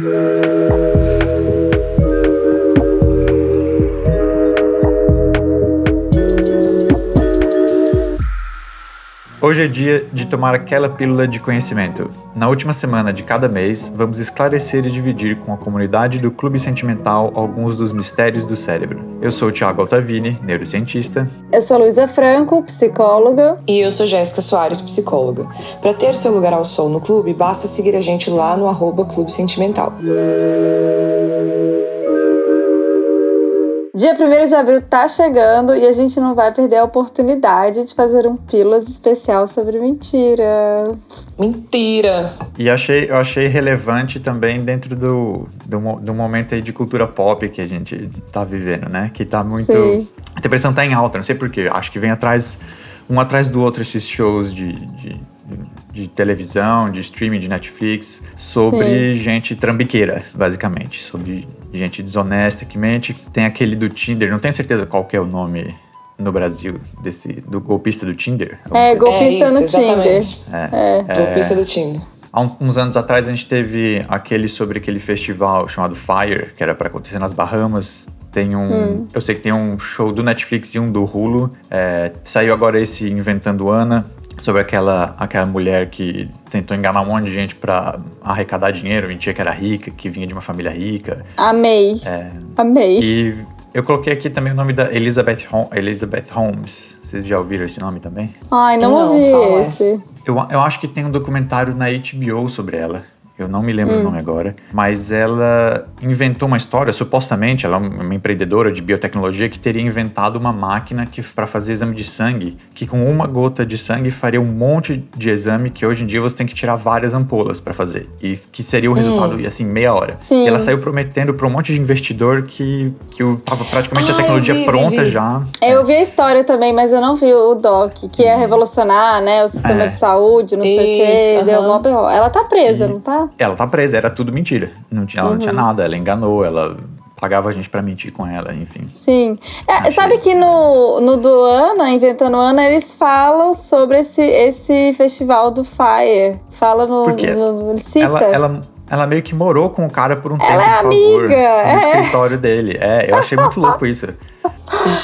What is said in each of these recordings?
Música Hoje é dia de tomar aquela pílula de conhecimento. Na última semana de cada mês, vamos esclarecer e dividir com a comunidade do Clube Sentimental alguns dos mistérios do cérebro. Eu sou o Thiago Altavini, neurocientista. Eu sou Luísa Franco, psicóloga. E eu sou Jéssica Soares, psicóloga. Para ter seu lugar ao sol no clube, basta seguir a gente lá no arroba Clube Sentimental. Dia 1 de abril tá chegando e a gente não vai perder a oportunidade de fazer um Pílulas especial sobre mentira. Mentira! E achei, eu achei relevante também dentro do, do, do momento aí de cultura pop que a gente tá vivendo, né? Que tá muito. Sim. A depressão tá em alta, não sei porquê. Acho que vem atrás, um atrás do outro, esses shows de, de de televisão, de streaming, de Netflix, sobre Sim. gente trambiqueira, basicamente. Sobre gente desonesta que mente. Tem aquele do Tinder, não tenho certeza qual que é o nome no Brasil desse do golpista do Tinder. É, É golpista isso, no Tinder. exatamente. É. Golpista do Tinder. Há uns anos atrás a gente teve aquele sobre aquele festival chamado Fire, que era para acontecer nas Bahamas. Tem um. Eu sei que tem um show do Netflix e um do Hulu. É, saiu agora esse Inventando Ana, sobre aquela, aquela mulher que tentou enganar um monte de gente para arrecadar dinheiro, mentia que era rica, que vinha de uma família rica. Amei. Amei. E eu coloquei aqui também o nome da Elizabeth, Hol- Elizabeth Holmes. Vocês já ouviram esse nome também? Ai, não, Não, ouvi esse. Eu, eu acho que tem um documentário na HBO sobre ela. Eu não me lembro o nome agora. Mas ela inventou uma história, supostamente, ela é uma empreendedora de biotecnologia que teria inventado uma máquina que para fazer exame de sangue, que com uma gota de sangue faria um monte de exame que hoje em dia você tem que tirar várias ampolas para fazer. E que seria o resultado, assim, meia hora. Sim. E ela saiu prometendo para um monte de investidor que, que o- tava praticamente a Ah, tecnologia vi, vi, pronta vi. já. É, Eu vi a história também, mas eu não vi o doc, que é revolucionar, né, o sistema É. de saúde, não sei o quê. Isso, Deu berro. Ela tá presa, não tá? Ela tá presa, era tudo mentira. Não tinha, ela não Uhum. tinha nada, ela enganou, ela pagava a gente pra mentir com ela, enfim. Sim. É, sabe que no, no do Ana, Inventando Ana, eles falam sobre esse, esse festival do Fire. Fala no. Porque no, ele cita. Ela, ela, ela meio que morou com o cara por um tempo, Ela é por favor, amiga, no é. escritório dele. É, eu achei muito louco isso.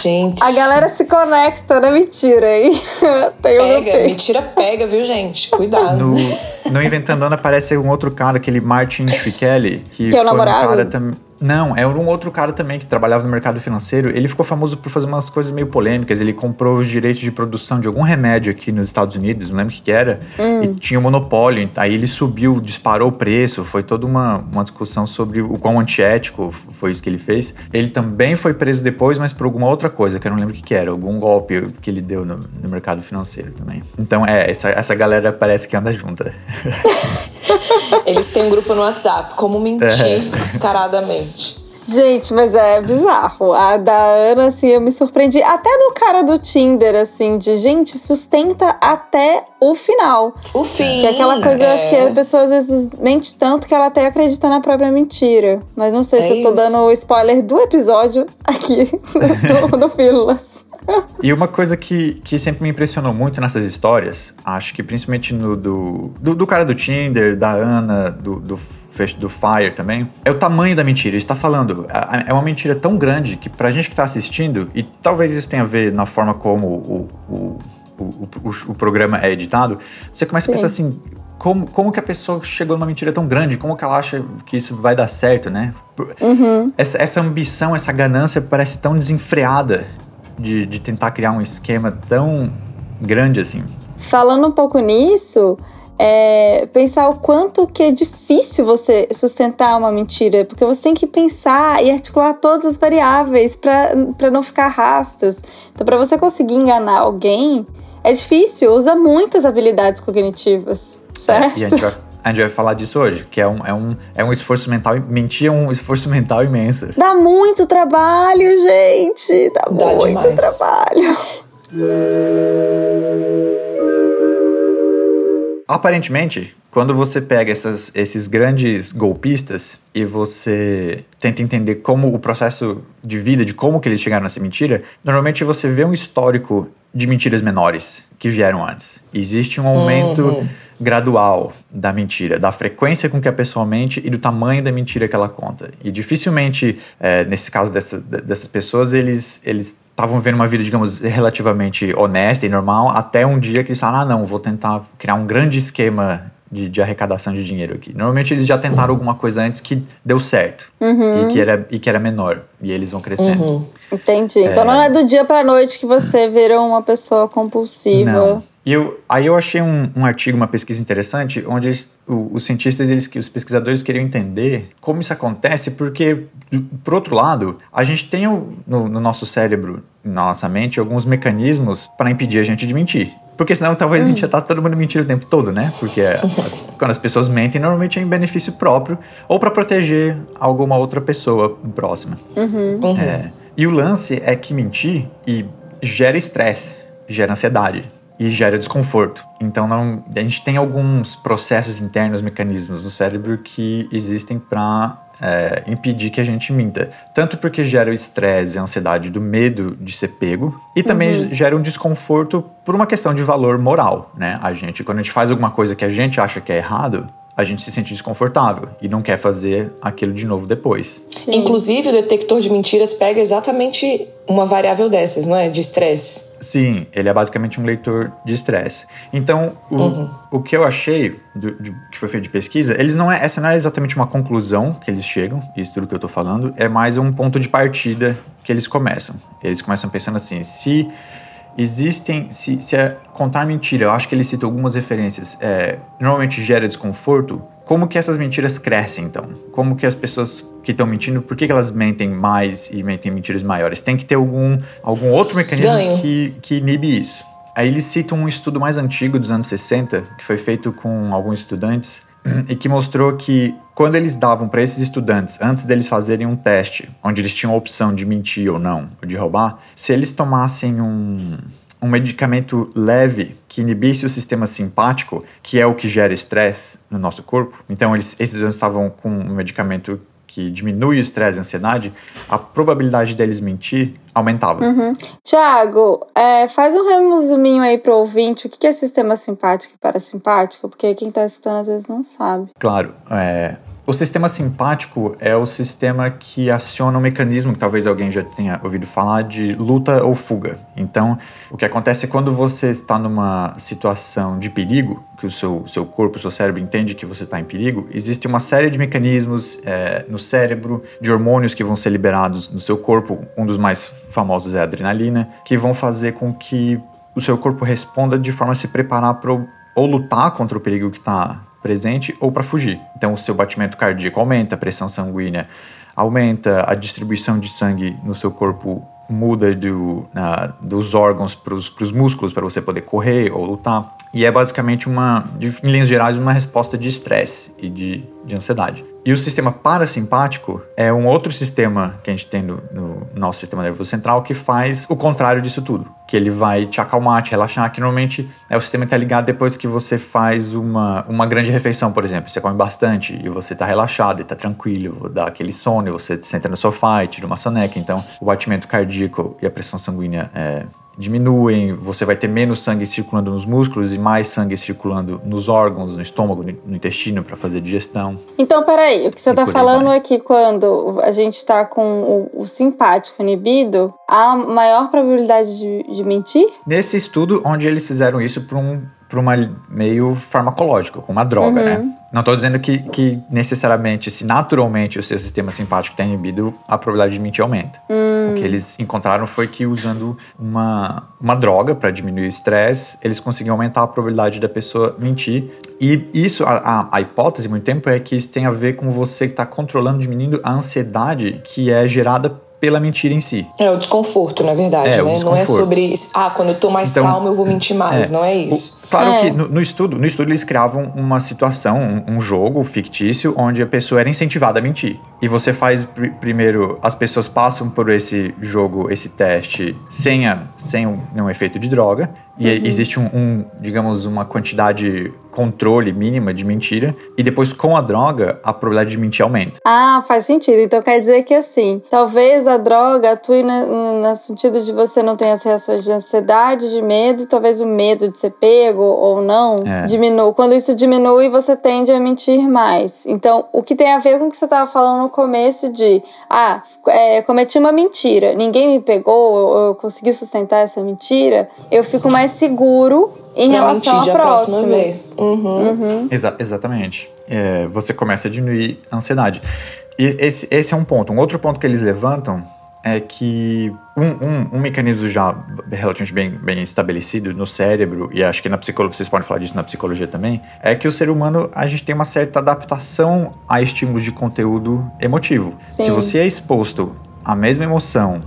Gente. A galera se conecta na mentira, hein? Tem Pega, mentira pega, viu, gente? Cuidado. No, no Inventando Ana aparece um outro cara, aquele Martin Shkreli, que, Que é o foi um namorado? cara também. Não, é um outro cara também que trabalhava no mercado financeiro. Ele ficou famoso por fazer umas coisas meio polêmicas. Ele comprou os direitos de produção de algum remédio aqui nos Estados Unidos, não lembro o que, que era, Hum. e tinha um monopólio. Aí ele subiu, disparou o preço. Foi toda uma, uma discussão sobre o quão antiético foi isso que ele fez. Ele também foi preso depois, mas por alguma outra coisa, que eu não lembro o que, que era, algum golpe que ele deu no, no mercado financeiro também. Então, é, essa, essa galera parece que anda junta. Eles têm um grupo no WhatsApp, como mentir descaradamente. Gente, mas é bizarro. A da Ana, assim, eu me surpreendi. Até do cara do Tinder, assim, de gente, sustenta até o final. O fim. Que é aquela coisa, é. acho que a pessoa às vezes mente tanto que ela até acredita na própria mentira. Mas não sei É se eu tô isso. dando o spoiler do episódio aqui do, do Pílulas. E uma coisa que, que sempre me impressionou muito nessas histórias, acho que principalmente no do, do, do cara do Tinder, da Ana, do, do, do Fire também, é o tamanho da mentira. Está falando, é uma mentira tão grande que pra gente que tá assistindo, e talvez isso tenha a ver na forma como o, o, o, o, o programa é editado, você começa a pensar assim, como, como que a pessoa chegou numa mentira tão grande? Como que ela acha que isso vai dar certo, né? Por- Essa, essa ambição, essa ganância parece tão desenfreada de, de tentar criar um esquema tão grande assim. Falando um pouco nisso, é, pensar o quanto que é difícil você sustentar uma mentira, porque você tem que pensar e articular todas as variáveis para não ficar rastros. Então, para você conseguir enganar alguém, é difícil, usa muitas habilidades cognitivas, certo? E a gente vai, a gente vai falar disso hoje, que é um, é um, é um esforço mental. Mentir é um esforço mental imenso. Dá muito trabalho, gente. Dá, Dá muito demais. trabalho. Aparentemente, quando você pega essas, esses grandes golpistas e você tenta entender como o processo de vida, de como que eles chegaram nessa mentira, normalmente você vê um histórico de mentiras menores que vieram antes. Existe um aumento uhum. gradual da mentira, da frequência com que a pessoa mente e do tamanho da mentira que ela conta. E dificilmente, é, nesse caso dessa, dessas pessoas, eles eles estavam vivendo uma vida, digamos, relativamente honesta e normal, até um dia que eles falaram, ah, não, vou tentar criar um grande esquema de, de, arrecadação de dinheiro aqui. Normalmente eles já tentaram alguma coisa antes que deu certo uhum. e, que era, e que era menor. E eles vão crescendo. Uhum. Entendi. Então é... não é do dia pra noite que você virou uma pessoa compulsiva. Não. E eu, aí eu achei um, um artigo, uma pesquisa interessante, onde eles, os cientistas, eles, os pesquisadores queriam entender como isso acontece, porque, por outro lado, a gente tem no, no nosso cérebro, na nossa mente, alguns mecanismos para impedir a gente de mentir. Porque senão talvez a gente já tá todo mundo mentindo o tempo todo, né? Porque é, quando as pessoas mentem, normalmente é em benefício próprio ou para proteger alguma outra pessoa próxima. Uhum. Uhum. É, e o lance é que mentir e gera estresse, gera ansiedade e gera desconforto. Então não, a gente tem alguns processos internos, mecanismos no cérebro que existem para é, impedir que a gente minta. Tanto porque gera o estresse a ansiedade do medo de ser pego, e também uhum. gera um desconforto por uma questão de valor moral, né? A gente, quando a gente faz alguma coisa que a gente acha que é errado, a gente se sente desconfortável e não quer fazer aquilo de novo depois. Inclusive, o detector de mentiras pega exatamente uma variável dessas, não é? De estresse. Sim, ele é basicamente um leitor de estresse. Então, o, uhum. o que eu achei do, de, que foi feito de pesquisa, eles não é, essa não é exatamente uma conclusão que eles chegam, isso tudo que eu tô falando, é mais um ponto de partida que eles começam. Eles começam pensando assim, se existem, se, se é contar mentira, eu acho que ele cita algumas referências, é, normalmente gera desconforto, como que essas mentiras crescem então? Como que as pessoas que estão mentindo, por que, que, elas mentem mais e mentem mentiras maiores? Tem que ter algum, algum outro mecanismo que, que inibe isso. Aí eles citam um estudo mais antigo dos anos 60, que foi feito com alguns estudantes, e que mostrou que quando eles davam para esses estudantes, antes deles fazerem um teste, onde eles tinham a opção de mentir ou não, ou de roubar, se eles tomassem um, um medicamento leve que inibisse o sistema simpático, que é o que gera estresse no nosso corpo, então eles, esses estudantes estavam com um medicamento que diminui o estresse e a ansiedade, a probabilidade deles mentir aumentava. Uhum. Tiago, é, faz um resuminho aí pro ouvinte, o que é sistema simpático e parasimpático, porque quem está escutando às vezes não sabe. Claro, é, o sistema simpático é o sistema que aciona um mecanismo que talvez alguém já tenha ouvido falar de luta ou fuga. Então, o que acontece é quando você está numa situação de perigo, que o seu, seu corpo, o seu cérebro entende que você está em perigo, existe uma série de mecanismos é, no cérebro, de hormônios que vão ser liberados no seu corpo. Um dos mais famosos é a adrenalina, que vão fazer com que o seu corpo responda de forma a se preparar para ou lutar contra o perigo que está presente ou para fugir. Então, o seu batimento cardíaco aumenta, a pressão sanguínea aumenta, a distribuição de sangue no seu corpo muda do, dos órgãos para os músculos para você poder correr ou lutar. E é basicamente uma, em linhas gerais, uma resposta de estresse e de, de ansiedade. E o sistema parasimpático é um outro sistema que a gente tem no, no, nosso sistema nervoso central que faz o contrário disso tudo. Que ele vai te acalmar, te relaxar, que normalmente é o sistema que está ligado depois que você faz uma, uma grande refeição, por exemplo. Você come bastante e você está relaxado e está tranquilo, dá aquele sono, você senta no sofá e tira uma soneca. Então, o batimento cardíaco e a pressão sanguínea é, diminuem, você vai ter menos sangue circulando nos músculos e mais sangue circulando nos órgãos, no estômago, no intestino para fazer digestão. Então, peraí, o que você está falando é que quando a gente está com o, o, simpático inibido, há maior probabilidade de, de mentir? Nesse estudo, onde eles fizeram isso para um para uma meio farmacológico, com uma droga, né? uhum. né? Não estou dizendo que, que necessariamente, se naturalmente o seu sistema simpático está inibido, a probabilidade de mentir aumenta. Uhum. O que eles encontraram foi que usando uma, uma droga para diminuir o estresse, eles conseguiam aumentar a probabilidade da pessoa mentir. E isso, a, a, a hipótese, muito tempo, é que isso tem a ver com você que está controlando, diminuindo a ansiedade que é gerada pela mentira em si. É o desconforto, na verdade, é, né? Não é sobre, ah, quando eu tô mais então, calmo eu vou mentir mais, é, não é isso. Claro É. que no, no estudo, no estudo eles criavam uma situação, um, um jogo fictício, onde a pessoa era incentivada a mentir. E você faz pr- primeiro, as pessoas passam por esse jogo, esse teste, sem, a, sem um, nenhum efeito de droga. E aí existe um, um, digamos, uma quantidade controle mínima de mentira. E depois, com a droga, a probabilidade de mentir aumenta. Ah, faz sentido. Então quer dizer que assim, talvez a droga atue no, sentido de você não ter as reações de ansiedade, de medo, talvez o medo de ser pego ou não É. diminua. Quando isso diminui, você tende a mentir mais. Então, o que tem a ver com o que você estava falando no começo de ah, é, cometi uma mentira, ninguém me pegou, eu consegui sustentar essa mentira, eu fico mais seguro em Pra relação a da próxima vez. Uhum. Exa- exatamente. É, você começa a diminuir a ansiedade. E esse, esse é um ponto. Um outro ponto que eles levantam é que um, um, um mecanismo já relativamente bem, bem estabelecido no cérebro, e acho que na psicologia, vocês podem falar disso na psicologia também, é que o ser humano, a gente tem uma certa adaptação a estímulos de conteúdo emotivo. Sim. Se você é exposto à mesma emoção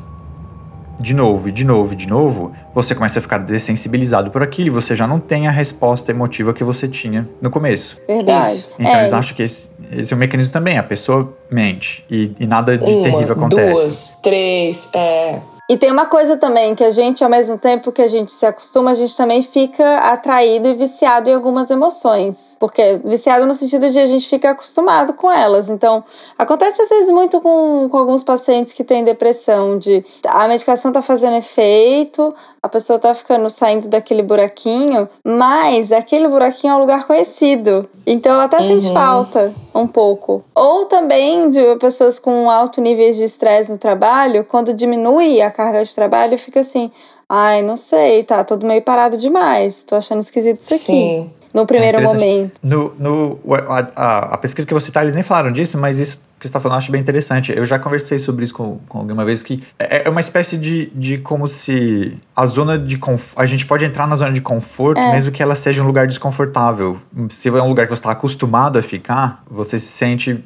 de novo, e de novo, e de novo, você começa a ficar dessensibilizado por aquilo e você já não tem a resposta emotiva que você tinha no começo. Verdade. Então É, eles acham que esse, esse é um mecanismo também. A pessoa mente e, e nada de Uma, terrível acontece. duas, três, é. E tem uma coisa também, que a gente, ao mesmo tempo que a gente se acostuma, a gente também fica atraído e viciado em algumas emoções. Porque viciado no sentido de a gente fica acostumado com elas. Então, acontece às vezes muito com, com alguns pacientes que têm depressão, de a medicação tá fazendo efeito, a pessoa tá ficando saindo daquele buraquinho, mas aquele buraquinho é um lugar conhecido. Então ela até sente falta um pouco. Ou também de pessoas com alto níveis de estresse no trabalho, quando diminui a carga de trabalho, fica assim, ai, não sei, tá todo meio parado demais. Tô achando esquisito isso aqui. Sim. No primeiro É momento. No, no, a, a- a pesquisa que você tá, eles nem falaram disso, mas isso que você está falando eu acho bem interessante. Eu já conversei sobre isso com, com alguém uma vez, que é, é uma espécie de, de como se a zona de conforto. A gente pode entrar na zona de conforto, É. mesmo que ela seja um lugar desconfortável. Se é um lugar que você está acostumado a ficar, você se sente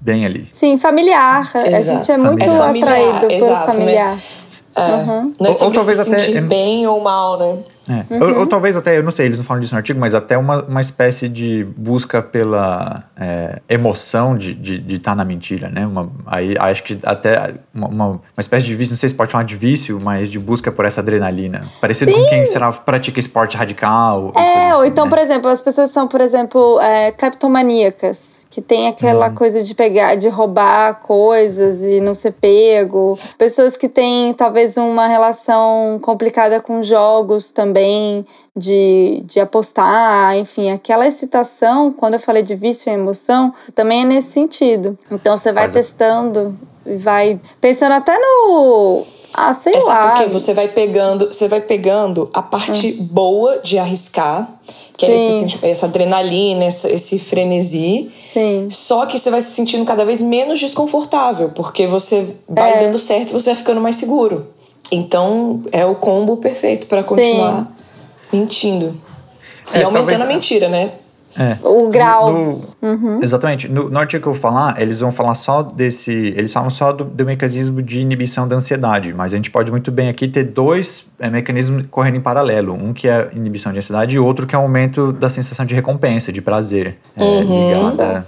bem ali. Sim, familiar. A Exato. gente é muito É familiar, atraído pelo exato, né? É. Uhum. Não é Ou- ou talvez se até- sentir bem ou mal, né? É. Uhum. Ou, ou talvez até, eu não sei, eles não falam disso no artigo, mas até uma, uma espécie de busca pela é, emoção de estar de, de tá na mentira, né? Uma, aí acho que até uma, uma, uma espécie de vício, não sei se pode chamar de vício, mas de busca por essa adrenalina. Parecido com quem, será, pratica esporte radical. É, ou assim, então, né? por exemplo, as pessoas são, por exemplo, é, cleptomaníacas, que tem aquela Uhum. coisa de pegar, de roubar coisas e não ser pego. Pessoas que têm talvez uma relação complicada com jogos também, de, de apostar, enfim, aquela excitação, quando eu falei de vício e emoção, também é nesse sentido. Então você vai Mas é- testando e vai pensando até no. Ah, sei É lá. sabe porque você vai pegando, você vai pegando a parte boa de arriscar, que é esse, Hum. Sim. senti- essa adrenalina, essa- esse frenesi. Sim. Só que você vai se sentindo cada vez menos desconfortável, porque você vai É. dando certo e você vai ficando mais seguro. Então, é o combo perfeito pra continuar mentindo. E É, aumentando talvez- a mentira, né? É. O grau. No- Exatamente. No, no artigo que eu vou falar, eles vão falar só desse. Eles falam só do, do mecanismo de inibição da ansiedade, mas a gente pode muito bem aqui ter dois é, mecanismos correndo em paralelo. Um que é inibição de ansiedade e outro que é aumento da sensação de recompensa, de prazer, é, ligada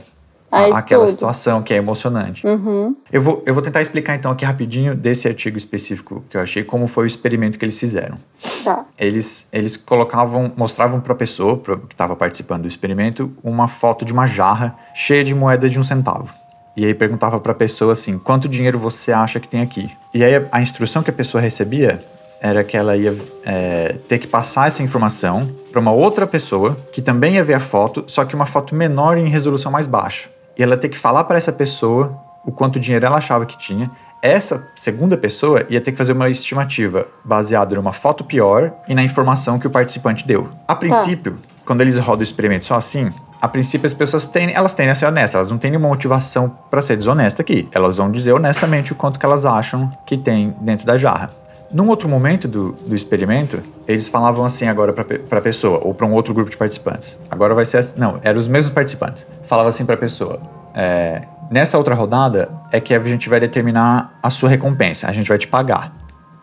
A à- isso àquela tudo. situação que é emocionante. Uhum. Eu, vou, eu vou tentar explicar então aqui rapidinho desse artigo específico que eu achei, como foi o experimento que eles fizeram Tá. eles, eles colocavam, mostravam para a pessoa pra, que estava participando do experimento uma foto de uma jarra cheia de moeda de um centavo. E aí perguntava para a pessoa assim: quanto dinheiro você acha que tem aqui? E aí a, a instrução que a pessoa recebia era que ela ia é, ter que passar essa informação para uma outra pessoa que também ia ver a foto, só que uma foto menor e em resolução mais baixa. E ela ia ter que falar para essa pessoa o quanto dinheiro ela achava que tinha. Essa segunda pessoa ia ter que fazer uma estimativa baseada numa foto pior e na informação que o participante deu. A princípio, quando eles rodam o experimento só assim, a princípio as pessoas têm, elas tendem a ser honestas, elas não têm nenhuma motivação para ser desonesta aqui. Elas vão dizer honestamente o quanto que elas acham que tem dentro da jarra. Num outro momento do, do experimento, eles falavam assim agora para a pessoa, ou para um outro grupo de participantes. Agora vai ser assim, não, eram os mesmos participantes. Falava assim para a pessoa, é, nessa outra rodada é que a gente vai determinar a sua recompensa, a gente vai te pagar.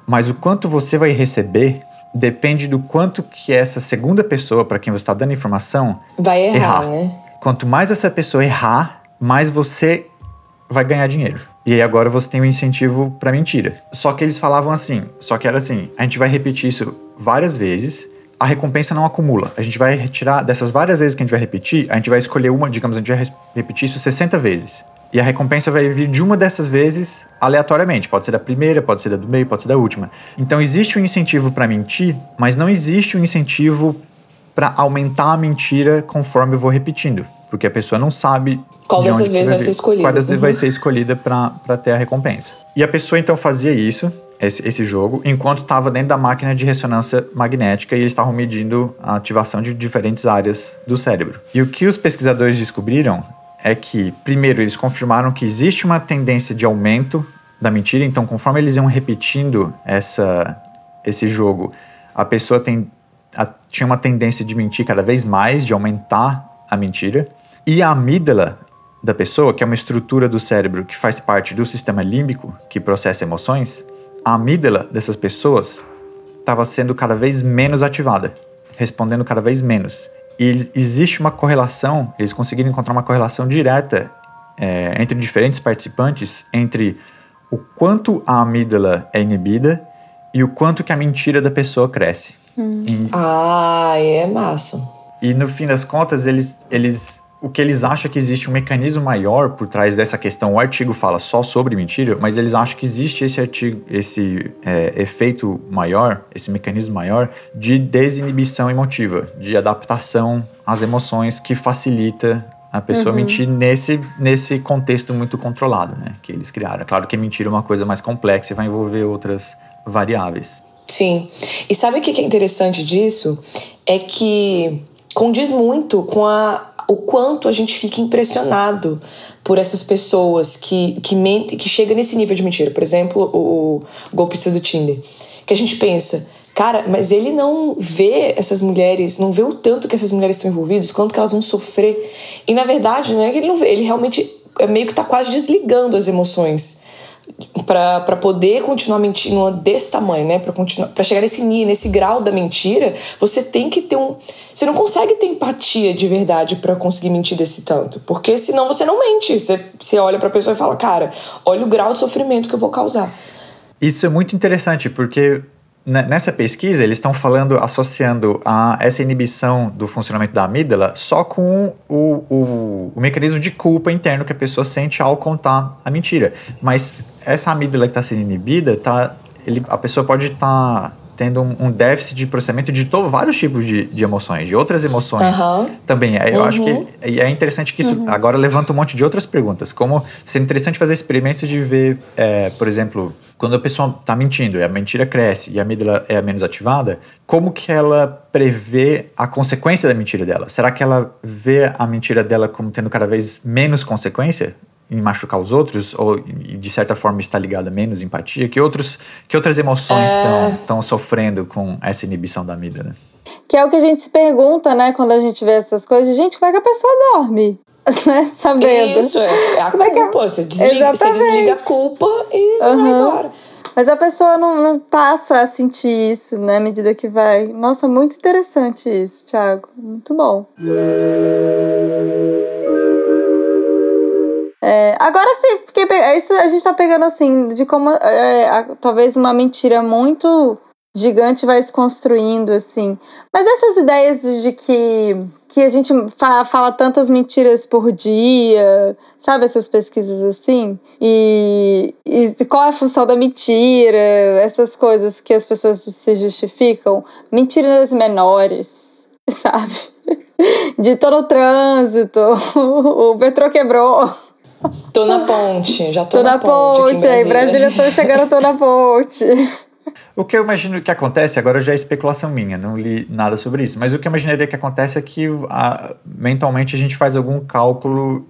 Mas o quanto você vai receber depende do quanto que essa segunda pessoa para quem você está dando informação vai errar, errar, né? Quanto mais essa pessoa errar, mais você vai ganhar dinheiro. E aí agora você tem um incentivo para mentira. Só que eles falavam assim, só que era assim, a gente vai repetir isso várias vezes, a recompensa não acumula. A gente vai retirar dessas várias vezes que a gente vai repetir, a gente vai escolher uma, digamos, a gente vai repetir isso 60 vezes. E a recompensa vai vir de uma dessas vezes aleatoriamente. Pode ser da primeira, pode ser da do meio, pode ser da última. Então existe um incentivo para mentir, mas não existe um incentivo para aumentar a mentira conforme eu vou repetindo. Porque a pessoa não sabe. Qual dessas vezes vai, vai ser escolhida. Qual dessas vezes vai ser escolhida para ter a recompensa. E a pessoa então fazia isso, esse, esse jogo, enquanto estava dentro da máquina de ressonância magnética e eles estavam medindo a ativação de diferentes áreas do cérebro. E o que os pesquisadores descobriram é que, primeiro, eles confirmaram que existe uma tendência de aumento da mentira, então, conforme eles iam repetindo essa, esse jogo, a pessoa tem, a, tinha uma tendência de mentir cada vez mais, de aumentar a mentira. E a amígdala da pessoa, que é uma estrutura do cérebro que faz parte do sistema límbico, que processa emoções, a amígdala dessas pessoas estava sendo cada vez menos ativada, respondendo cada vez menos. E existe uma correlação, eles conseguiram encontrar uma correlação direta é, entre diferentes participantes, entre o quanto a amígdala é inibida e o quanto que a mentira da pessoa cresce. Hum. E, ah, é massa. E no fim das contas, eles, eles o que eles acham é que existe um mecanismo maior por trás dessa questão. O artigo fala só sobre mentira, mas eles acham que existe esse artigo, esse é, efeito maior, esse mecanismo maior de desinibição emotiva, de adaptação às emoções que facilita a pessoa uhum. mentir nesse, nesse contexto muito controlado, né? Que eles criaram. É claro que mentir é uma coisa mais complexa e vai envolver outras variáveis. Sim. E sabe o que é interessante disso? É que condiz muito com a o quanto a gente fica impressionado por essas pessoas que, que mentem, que chegam nesse nível de mentira. Por exemplo, o, o golpista do Tinder. Que a gente pensa, cara, mas ele não vê essas mulheres, não vê o tanto que essas mulheres estão envolvidas, quanto que elas vão sofrer. E na verdade, não é que ele não vê, ele realmente é meio que tá quase desligando as emoções para poder continuar mentindo desse tamanho, né? Para continuar, para chegar nesse nível, nesse grau da mentira, você tem que ter um, você não consegue ter empatia de verdade para conseguir mentir desse tanto, porque senão você não mente. Você, você olha para a pessoa e fala, cara, olha o grau de sofrimento que eu vou causar. Isso é muito interessante porque Nessa pesquisa, eles estão falando, associando a, essa inibição do funcionamento da amígdala só com o, o, o mecanismo de culpa interno que a pessoa sente ao contar a mentira. Mas essa amígdala que está sendo inibida, tá, ele, a pessoa pode estar tá tendo um, um, déficit de processamento de vários tipos de, de emoções, de outras emoções uhum. também. Eu uhum. acho que uhum. é interessante que isso uhum. agora levanta um monte de outras perguntas, como seria interessante fazer experimentos de ver, é, por exemplo, quando a pessoa está mentindo e a mentira cresce e a amígdala é menos ativada, como que ela prevê a consequência da mentira dela? Será que ela vê a mentira dela como tendo cada vez menos consequência? Em machucar os outros ou de certa forma está ligada a menos empatia que outros que outras emoções estão é... sofrendo com essa inibição da amígdala que é o que a gente se pergunta né quando a gente vê essas coisas gente como é que a pessoa dorme né sabendo isso é a como culpa é que... você, desliga, você desliga a culpa e uhum. vai embora mas a pessoa não, não passa a sentir isso, né, à medida que vai. Nossa, muito interessante isso, Thiago. Muito bom. É, agora fiquei, é isso a gente tá pegando assim, de como é, a, talvez uma mentira muito gigante vai se construindo, assim. Mas essas ideias de que, que a gente fa fala tantas mentiras por dia, sabe? Essas pesquisas assim? E, e qual é a função da mentira? Essas coisas que as pessoas se justificam. Mentiras menores, sabe? De tô no trânsito, o metrô quebrou. Tô na ponte, já tô, tô na, na ponte. ponte aí, Brasília, tô chegando, tô na ponte. O que eu imagino que acontece, agora já é especulação minha, não li nada sobre isso, mas o que eu imaginaria que acontece é que a, mentalmente a gente faz algum cálculo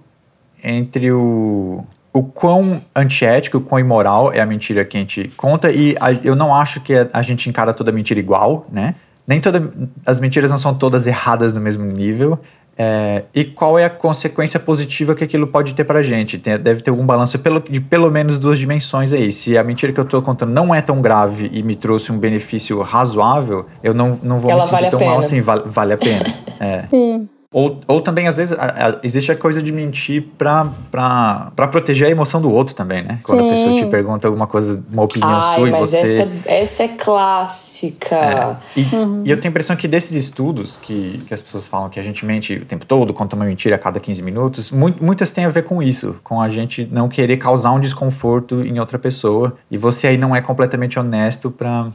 entre o, o quão antiético, o quão imoral é a mentira que a gente conta, e a, eu não acho que a, a gente encara toda mentira igual, né? Nem todas as mentiras não são todas erradas no mesmo nível. É, e qual é a consequência positiva que aquilo pode ter pra gente? Tem, deve ter algum balanço pelo, de pelo menos duas dimensões aí. Se a mentira que eu tô contando não é tão grave e me trouxe um benefício razoável, eu não, não vou Ela me sentir vale a tão pena. mal assim, vale, vale a pena. É. Sim. Ou, ou também, às vezes, a- a- existe a coisa de mentir pra, pra, pra proteger a emoção do outro também, né? Quando a Sim. pessoa te pergunta alguma coisa, uma opinião Ai, sua e mas você. essa, essa é clássica. E, e eu tenho a impressão que desses estudos que, que as pessoas falam que a gente mente o tempo todo, conta uma mentira a cada 15 minutos, mu- muitas têm a ver com isso, com a gente não querer causar um desconforto em outra pessoa. E você aí não é completamente honesto pra,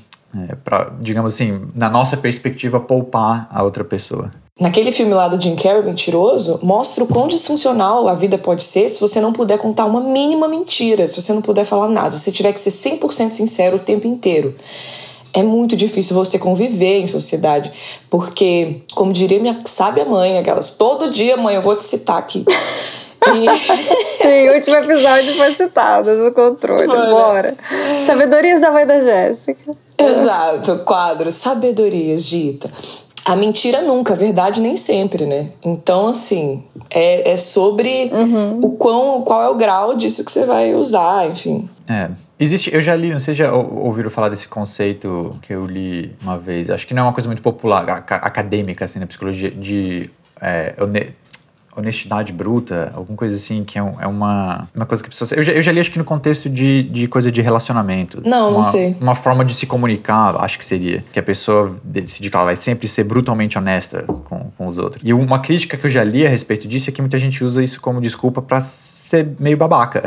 é, pra, digamos assim, na nossa perspectiva, poupar a outra pessoa. Naquele filme lá do Jim Carrey, Mentiroso, mostra o quão disfuncional a vida pode ser se você não puder contar uma mínima mentira, se você não puder falar nada, se você tiver que ser 100% sincero o tempo inteiro. É muito difícil você conviver em sociedade, porque, como diria minha sábia mãe, aquelas, todo dia, mãe, eu vou te citar aqui. E- Sim, o último episódio foi citado no controle. Bora. Bora. Sabedorias da mãe da Jéssica. Exato, quadro Sabedorias de Ita. A mentira nunca, a verdade nem sempre, né? Então, assim, é, é sobre o quão, qual é o grau disso que você vai usar, enfim. É. Existe, eu já li, não sei se já ou- ouviram falar desse conceito que eu li uma vez. Acho que não é uma coisa muito popular, aca- acadêmica, assim, na psicologia, de é, honestidade bruta, alguma coisa assim, que é, um- é uma, uma coisa que pessoas. Eu já, eu já li, acho que no contexto de, de coisa de relacionamento. Não, não uma, sei. Uma forma de se comunicar, acho que seria. Que a pessoa decide que ela vai sempre ser brutalmente honesta com, os outros. E uma crítica que eu já li a respeito disso é que muita gente usa isso como desculpa pra ser meio babaca.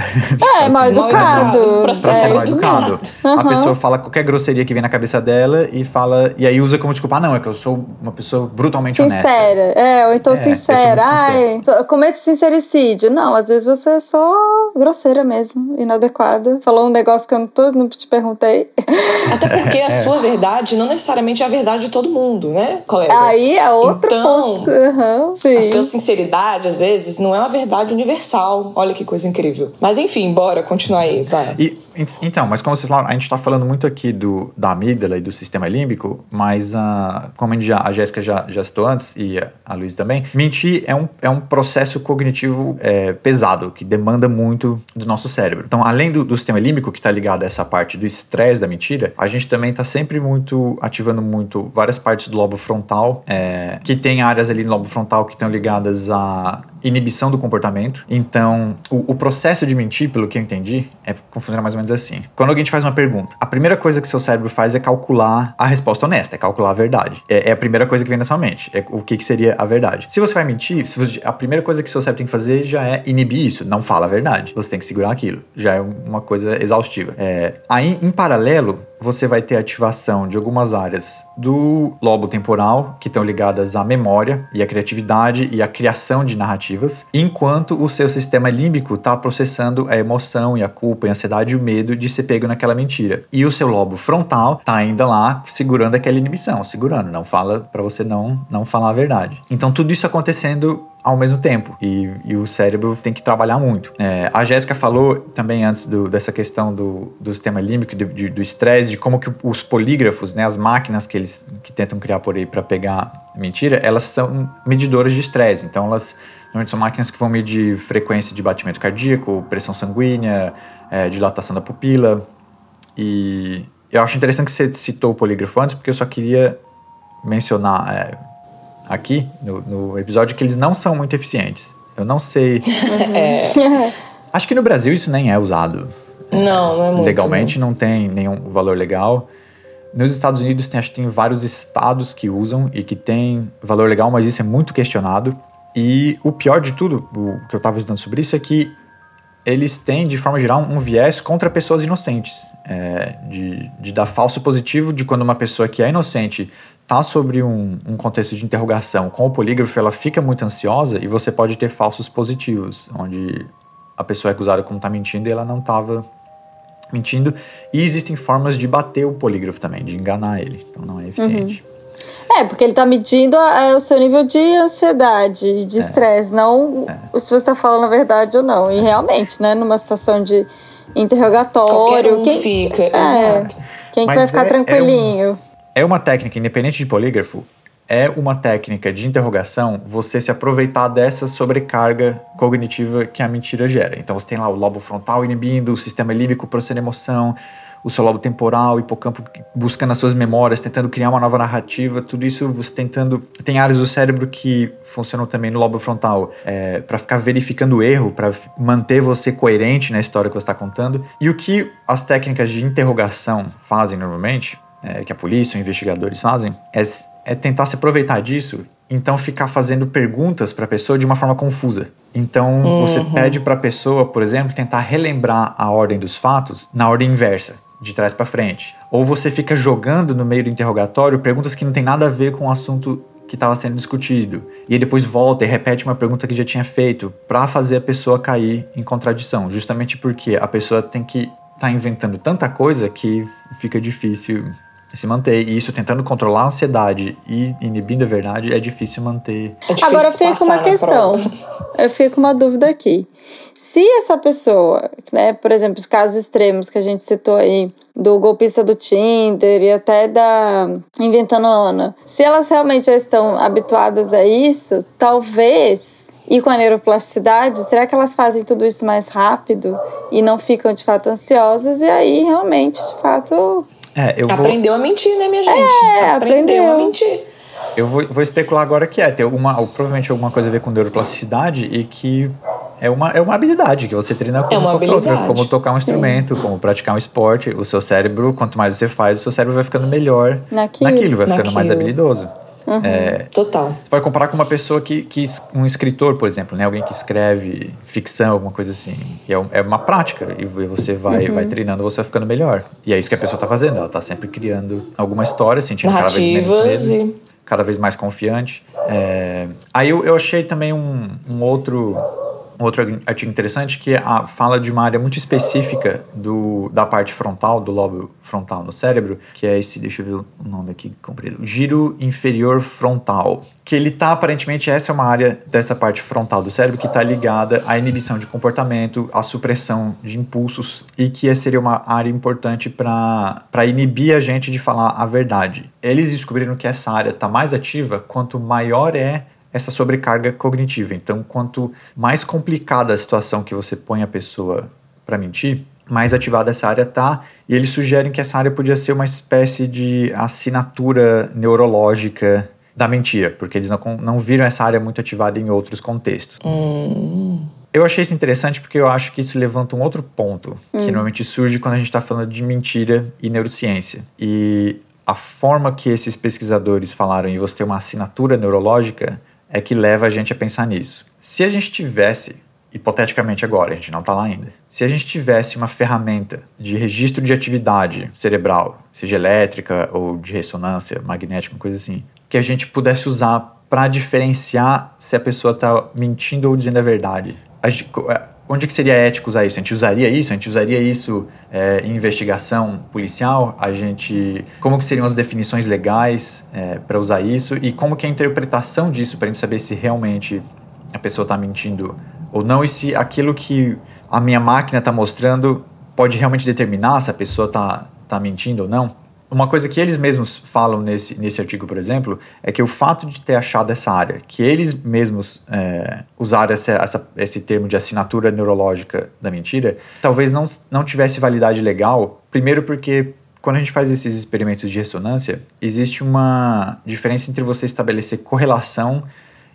É, mal educado. Pra Pra ser É, mal educado. A pessoa fala qualquer grosseria que vem na cabeça dela e fala. E aí usa como desculpa, ah, não, é que eu sou uma pessoa brutalmente honesta. Sincera. É, ou então É, sincera. Ai, só- comete sincericídio. Não, às vezes você é só grosseira mesmo, inadequada. Falou um negócio que eu não, tô- não te perguntei. Até porque a sua verdade não necessariamente é a verdade de todo mundo, né, colega? Aí é outro Então, ponto. Aham, sim. A sua sinceridade, às vezes, não é uma verdade universal. Olha que coisa incrível. Mas enfim, bora continuar aí, vai. E, então, mas como vocês falaram, a gente tá falando muito aqui do, da amígdala e do sistema límbico, mas a, como a, a Jéssica já, já citou antes, e a, a Luiz também, mentir é um, é um processo cognitivo é, pesado, que demanda muito do nosso cérebro. Então, além do, do sistema límbico, que está ligado a essa parte do estresse da mentira, a gente também está sempre muito ativando muito várias partes do lobo frontal, é, que tem áreas ali no lobo frontal que estão ligadas à inibição do comportamento. Então, o, o processo de mentir, pelo que eu entendi, é funciona mais ou menos assim. Quando alguém te faz uma pergunta, a primeira coisa que seu cérebro faz é calcular a resposta honesta, é calcular a verdade. É, é a primeira coisa que vem na sua mente, é o que, que seria a verdade. Se você vai mentir, você- a primeira coisa que seu cérebro tem que fazer já é inibir isso, não fala a verdade. Você tem que segurar aquilo. Já é uma coisa exaustiva. É, aí, em paralelo, você vai ter ativação de algumas áreas do lobo temporal, que estão ligadas à memória e à criatividade e à criação de narrativas, enquanto o seu sistema límbico está processando a emoção e a culpa, e a ansiedade e o medo de ser pego naquela mentira. E o seu lobo frontal está ainda lá segurando aquela inibição, segurando, não fala para você não não falar a verdade. Então tudo isso acontecendo ao mesmo tempo e, e o cérebro tem que trabalhar muito. É, a Jéssica falou também antes do- dessa questão do, do sistema límbico, de- de- do estresse, de como que os polígrafos, né, as máquinas que eles que tentam criar por aí para pegar mentira, elas são medidoras de estresse. Então elas normalmente são máquinas que vão medir frequência de batimento cardíaco, pressão sanguínea, é, dilatação da pupila. E eu acho interessante que você citou o polígrafo antes, porque eu só queria mencionar é, aqui no, no episódio que eles não são muito eficientes. Eu não sei. É, Acho que no Brasil isso nem é usado. não, não é muito. Legalmente não tem nenhum valor legal. Nos Estados Unidos tem, acho que tem vários estados que usam e que tem valor legal, mas isso é muito questionado. E o pior de tudo, o que eu estava estudando sobre isso, é que eles têm, de forma geral, um viés contra pessoas inocentes. É, de, de dar falso positivo de quando uma pessoa que é inocente está sobre um, um contexto de interrogação com o polígrafo, ela fica muito ansiosa e você pode ter falsos positivos, onde a pessoa é acusada como está mentindo e ela não estava mentindo. E existem formas de bater o polígrafo também, de enganar ele. Então não é eficiente. É, porque ele tá medindo a- o seu nível de ansiedade, É. de estresse, não se você tá falando a verdade ou não. E realmente, né, numa situação de interrogatório, um quem, fica, é, exato. quem que vai ficar é- é um- tranquilinho? É uma técnica, independente de polígrafo, é uma técnica de interrogação você se aproveitar dessa sobrecarga cognitiva que a mentira gera. Então você tem lá o lobo frontal inibindo, o sistema límbico processando emoção, o seu lobo temporal, o hipocampo buscando as suas memórias, tentando criar uma nova narrativa, tudo isso você tentando. Tem áreas do cérebro que funcionam também no lobo frontal é, para ficar verificando o erro, para manter você coerente na história que você está contando. E o que as técnicas de interrogação fazem normalmente, é, que a polícia, os investigadores fazem, é é tentar se aproveitar disso, então ficar fazendo perguntas para a pessoa de uma forma confusa. Então uhum. você pede para a pessoa, por exemplo, tentar relembrar a ordem dos fatos na ordem inversa, de trás para frente. Ou você fica jogando no meio do interrogatório perguntas que não tem nada a ver com o assunto que estava sendo discutido. E aí depois volta e repete uma pergunta que já tinha feito para fazer a pessoa cair em contradição, justamente porque a pessoa tem que estar tá inventando tanta coisa que fica difícil se manter. E isso tentando controlar a ansiedade e inibindo a verdade, é difícil manter. É difícil Agora fica uma questão. Eu fico com uma dúvida aqui. Se essa pessoa, né, por exemplo, os casos extremos que a gente citou aí, do golpista do Tinder e até da Inventando Ana, se elas realmente já estão habituadas a isso, talvez e com a neuroplasticidade, será que elas fazem tudo isso mais rápido e não ficam de fato ansiosas? E aí realmente, de fato, é, eu aprendeu vou... a mentir, né, minha gente? É, aprendeu, aprendeu. a mentir. Eu vou, vou, especular agora que é, tem alguma, provavelmente alguma coisa a ver com neuroplasticidade e que é uma, é uma habilidade que você treina como é uma qualquer outra, como tocar um Sim. instrumento, como praticar um esporte. O seu cérebro, quanto mais você faz, o seu cérebro vai ficando melhor naquilo, naquilo vai ficando naquilo. mais habilidoso. Uhum, é, total. Você pode comparar com uma pessoa que, que. Um escritor, por exemplo, né? Alguém que escreve ficção, alguma coisa assim. E é, é uma prática. E você vai, uhum. vai treinando, você vai ficando melhor. E é isso que a pessoa está fazendo. Ela está sempre criando alguma história, sentindo cada vez menos medo, e... cada vez mais confiante. É, aí eu, eu achei também um, um outro outro artigo interessante que a, fala de uma área muito específica do, da parte frontal, do lobo frontal no cérebro, que é esse, deixa eu ver o nome aqui comprido, giro inferior frontal. Que ele tá, aparentemente, essa é uma área dessa parte frontal do cérebro que está ligada à inibição de comportamento, à supressão de impulsos e que seria uma área importante para inibir a gente de falar a verdade. Eles descobriram que essa área está mais ativa quanto maior é essa sobrecarga cognitiva. Então, quanto mais complicada a situação que você põe a pessoa para mentir, mais ativada essa área tá. E eles sugerem que essa área podia ser uma espécie de assinatura neurológica da mentira, porque eles não, não viram essa área muito ativada em outros contextos. Hum. Eu achei isso interessante porque eu acho que isso levanta um outro ponto, hum. que normalmente surge quando a gente está falando de mentira e neurociência. E a forma que esses pesquisadores falaram em você ter uma assinatura neurológica é que leva a gente a pensar nisso. Se a gente tivesse, hipoteticamente agora, a gente não está lá ainda, se a gente tivesse uma ferramenta de registro de atividade cerebral, seja elétrica ou de ressonância magnética, coisa assim, que a gente pudesse usar para diferenciar se a pessoa está mentindo ou dizendo a verdade. A gente, onde que seria ético usar isso? A gente usaria isso? A gente usaria isso é, em investigação policial? A gente, como que seriam as definições legais é, para usar isso? E como que é a interpretação disso para a gente saber se realmente a pessoa está mentindo ou não e se aquilo que a minha máquina está mostrando pode realmente determinar se a pessoa está tá mentindo ou não? Uma coisa que eles mesmos falam nesse, nesse artigo, por exemplo, é que o fato de ter achado essa área, que eles mesmos é, usaram essa, essa, esse termo de assinatura neurológica da mentira, talvez não, não tivesse validade legal. Primeiro, porque quando a gente faz esses experimentos de ressonância, existe uma diferença entre você estabelecer correlação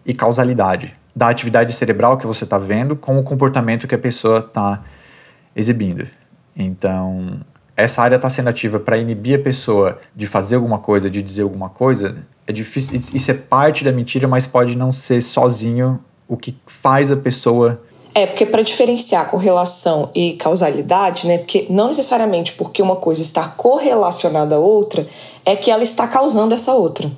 e causalidade da atividade cerebral que você está vendo com o comportamento que a pessoa está exibindo. Então, essa área está sendo ativa para inibir a pessoa de fazer alguma coisa, de dizer alguma coisa, é difícil. Isso é parte da mentira, mas pode não ser sozinho o que faz a pessoa. É, porque para diferenciar correlação e causalidade, né? Porque não necessariamente porque uma coisa está correlacionada à outra é que ela está causando essa outra.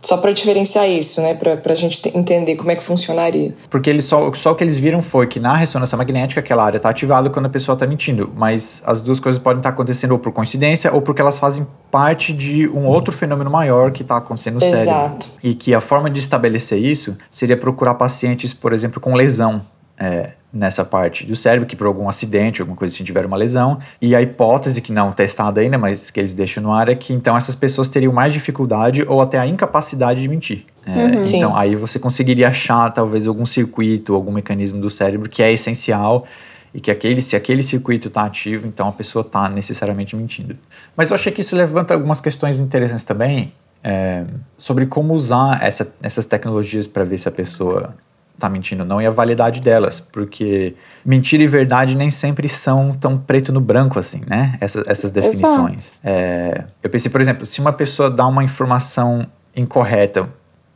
Só para diferenciar isso, né? Para a gente entender como é que funcionaria. Porque eles só, só o que eles viram foi que na ressonância magnética aquela área está ativada quando a pessoa está mentindo. Mas as duas coisas podem estar tá acontecendo ou por coincidência ou porque elas fazem parte de um outro fenômeno maior que está acontecendo no Exato. cérebro. E que a forma de estabelecer isso seria procurar pacientes, por exemplo, com lesão é, nessa parte do cérebro, que por algum acidente, alguma coisa assim, tiveram uma lesão. E a hipótese, que não testada ainda, mas que eles deixam no ar, é que então essas pessoas teriam mais dificuldade ou até a incapacidade de mentir. É, Uhum. então Sim. aí você conseguiria achar talvez algum circuito, algum mecanismo do cérebro que é essencial e que aquele, se aquele circuito está ativo, então a pessoa está necessariamente mentindo. Mas eu achei que isso levanta algumas questões interessantes também é, sobre como usar essa- essas tecnologias para ver se a pessoa está mentindo ou não e a validade delas, porque mentira e verdade nem sempre são tão preto no branco assim, né? Essas, essas definições. É, eu pensei, por exemplo, se uma pessoa dá uma informação incorreta,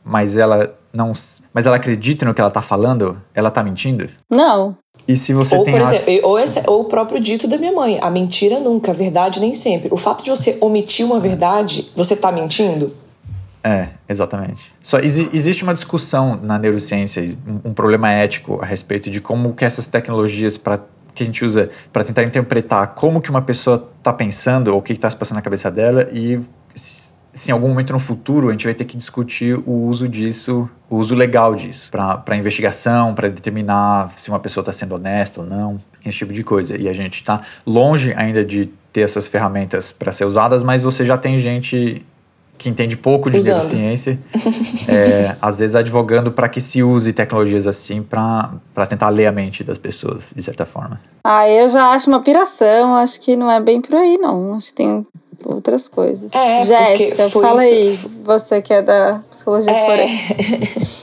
mas ela não, mas ela acredita no que ela está falando, ela está mentindo? Não. E se você Ou, tem por exemplo, ou, esse- ou o próprio dito da minha mãe: a mentira nunca, a verdade nem sempre. O fato de você omitir uma verdade, você tá mentindo? É, exatamente. Só exi- existe uma discussão na neurociência, um, um problema ético a respeito de como que essas tecnologias para que a gente usa para tentar interpretar como que uma pessoa está pensando ou o que está se passando na cabeça dela e se se em algum momento no futuro a gente vai ter que discutir o uso disso, o uso legal disso, para investigação, para determinar se uma pessoa está sendo honesta ou não, esse tipo de coisa. E a gente está longe ainda de ter essas ferramentas para ser usadas, mas você já tem gente que entende pouco de Usando. neurociência, é, às vezes advogando para que se use tecnologias assim para tentar ler a mente das pessoas, de certa forma. Ah, eu já acho uma piração. Acho que não é bem por aí, não. Acho que tem outras coisas. É, Jéssica, fala isso- aí. Você que é da psicologia É. forense.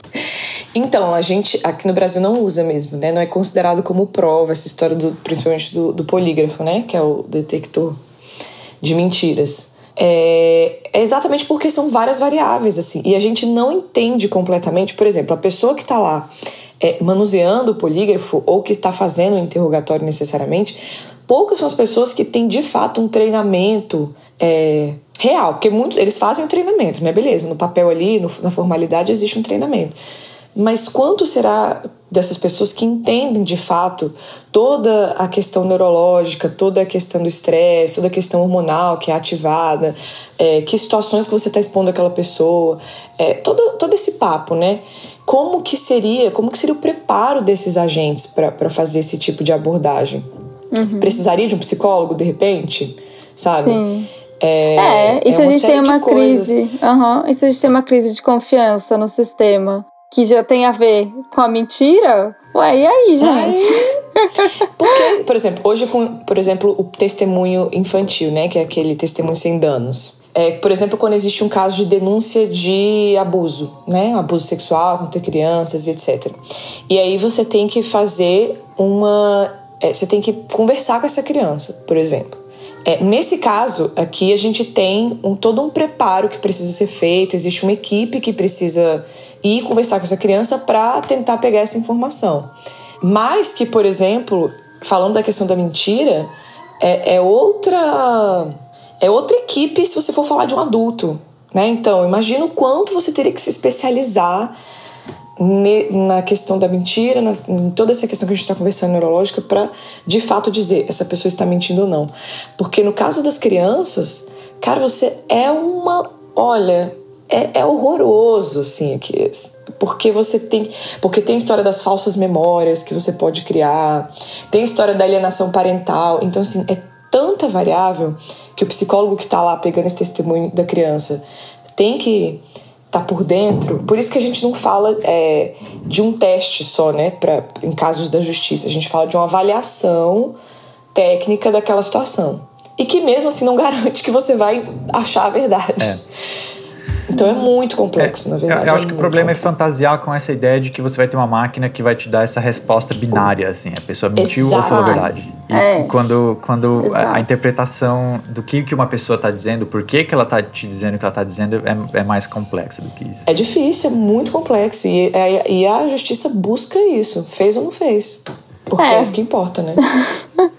Então, a gente aqui no Brasil não usa mesmo, né? Não é considerado como prova essa história, do, principalmente do, do polígrafo, né? Que é o detector de mentiras. É, é exatamente porque são várias variáveis, assim. E a gente não entende completamente, por exemplo, a pessoa que está lá é, manuseando o polígrafo ou que está fazendo o interrogatório necessariamente, poucas são as pessoas que têm de fato um treinamento é, real. Porque muitos, eles fazem o treinamento, né? Beleza, no papel ali, no- na formalidade, existe um treinamento. Mas quanto será dessas pessoas que entendem de fato toda a questão neurológica, toda a questão do estresse, toda a questão hormonal que é ativada, é, que situações que você está expondo aquela pessoa, é, todo, todo esse papo, né? Como que seria, como que seria o preparo desses agentes para fazer esse tipo de abordagem? Precisaria de um psicólogo de repente, sabe? Sim. É, É, e se é a gente tem uma crise. Aham. E se a gente tem uma crise de confiança no sistema que já tem a ver com a mentira? Ué, e aí, gente? Porque, por exemplo, hoje com, por exemplo, o testemunho infantil, né, que é aquele testemunho sem danos. É, por exemplo, quando existe um caso de denúncia de abuso, né, abuso sexual contra crianças etc. E aí você tem que fazer uma, é, você tem que conversar com essa criança, por exemplo. É, nesse caso, aqui a gente tem um, todo um preparo que precisa ser feito, existe uma equipe que precisa ir conversar com essa criança para tentar pegar essa informação. Mas que, por exemplo, falando da questão da mentira, é, é outra é outra equipe se você for falar de um adulto, né? Então, imagina o quanto você teria que se especializar na questão da mentira, na, em toda essa questão que a gente está conversando neurológica, para de fato dizer essa pessoa está mentindo ou não. Porque no caso das crianças, cara, você é uma. Olha, é, é horroroso, assim, aqui. Porque você tem. Porque tem história das falsas memórias que você pode criar, tem história da alienação parental. Então, assim, é tanta variável que o psicólogo que está lá pegando esse testemunho da criança tem que tá por dentro. Por isso que a gente não fala é, de um teste só, né? Pra, em casos da justiça. A gente fala de uma avaliação técnica daquela situação. E que mesmo assim não garante que você vai achar a verdade. Então é muito complexo, na Eu, verdade. eu acho que o problema é complexo. fantasiar com essa ideia de que você vai ter uma máquina que vai te dar essa resposta binária, assim, a pessoa mentiu ou falou a Exato. verdade. E É. quando, quando a, Exato. a interpretação do que, que uma pessoa está dizendo, por que, que ela está te dizendo o que ela está dizendo, é, é mais complexa do que isso. É difícil, é muito complexo. E, é- e a justiça busca isso. Fez ou não fez. Porque é, É. isso que importa, né?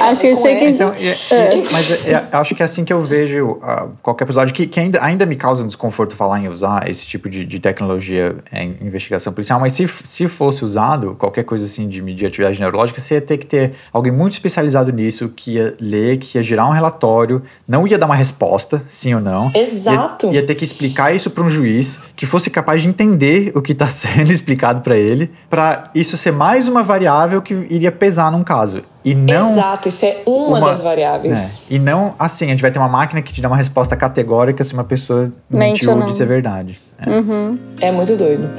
acho que achei que. Então, é, é. Mas é, acho que é assim que eu vejo uh, qualquer episódio que, que ainda, ainda me causa um desconforto falar em usar esse tipo de, de tecnologia em investigação policial, mas se, se fosse usado, qualquer coisa assim de medir atividade neurológica, você ia ter que ter alguém muito especializado nisso, que ia ler, que ia gerar um relatório, não ia dar uma resposta, sim ou não. Exato. Ia, ia ter que explicar isso para um juiz que fosse capaz de entender o que está sendo explicado para ele, para isso ser mais uma variável que iria pesar num caso. E não Exato, isso é uma, uma das variáveis. É, e não assim, a gente vai ter uma máquina que te dá uma resposta categórica se uma pessoa Mente mentiu ou disse a verdade. É. Uhum. é muito doido.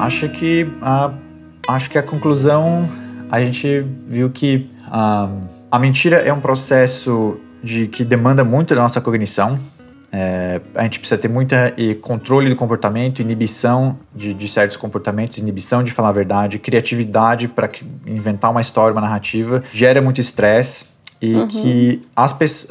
Acho que a, acho que a conclusão a gente viu que a, a mentira é um processo de que demanda muito da nossa cognição. É, a gente precisa ter muita e, controle do comportamento, inibição de, de, certos comportamentos, inibição de falar a verdade, criatividade para inventar uma história, uma narrativa, gera muito estresse e uhum. que as pessoas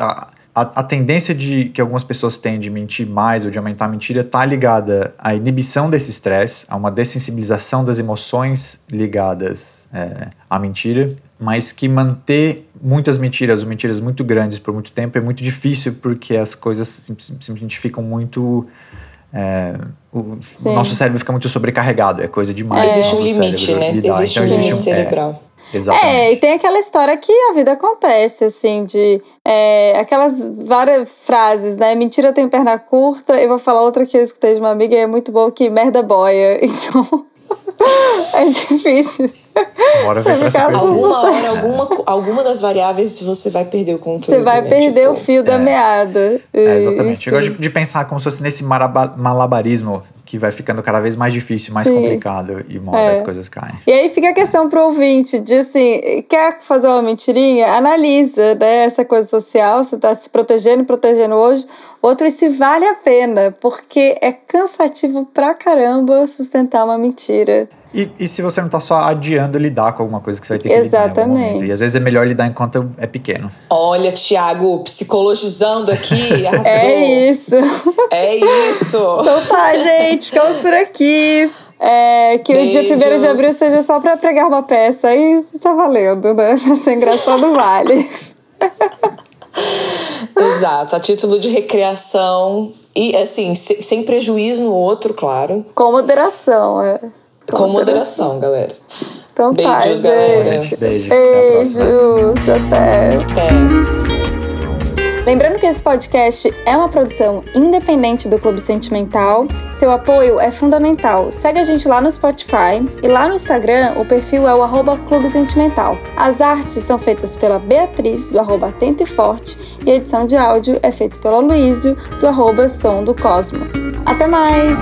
a, a, tendência de que algumas pessoas têm de mentir mais ou de aumentar a mentira está ligada à inibição desse estresse, a uma dessensibilização das emoções ligadas é, à mentira, mas que manter muitas mentiras ou mentiras muito grandes por muito tempo é muito difícil porque as coisas simplesmente ficam muito é, o Sim. nosso cérebro fica muito sobrecarregado, é coisa demais. É. Existe um limite, né? Existe então, um limite cerebral. Exatamente. É, e tem aquela história que a vida acontece, assim, de é, aquelas várias frases, né? Mentira tem perna curta. Eu vou falar outra que eu escutei de uma amiga e é muito bom que merda boia. Então, é difícil. Bora ver pra alguma hora, alguma, alguma das variáveis você vai perder o controle. Você vai né? perder tipo, o fio é. da meada. É, exatamente. Eu gosto de, de, pensar como se fosse nesse malabarismo que vai ficando cada vez mais difícil, mais Sim. complicado e uma hora é. as coisas caem. E aí fica a questão pro ouvinte de assim, quer fazer uma mentirinha? Analisa, né, essa coisa social, você tá se protegendo, protegendo hoje, outro e se vale a pena, porque é cansativo pra caramba sustentar uma mentira. E, e, se você não está só adiando lidar com alguma coisa que você vai ter que Exatamente. lidar E às vezes é melhor lidar enquanto é pequeno. Olha, Tiago, psicologizando aqui, arrasou. É isso. É isso. Então tá, gente, ficamos por aqui. É, que Beijos. o dia 1 de abril seja só para pregar uma peça. Aí tá valendo, né? Pra ser engraçado, vale. Exato, a título de recreação e assim, sem prejuízo no outro, claro. Com moderação, é. Com moderação, galera. Então tá, Beijos, tá, galera. gente. Beijo. Beijos. Até. Até. Lembrando que esse podcast é uma produção independente do Clube Sentimental. Seu apoio é fundamental. Segue a gente lá no Spotify e lá no Instagram o perfil é o arroba Clube Sentimental. As artes são feitas pela Beatriz, do arroba Atento e Forte, e a edição de áudio é feita pelo Luísio, do arroba Som do Cosmo. Até mais!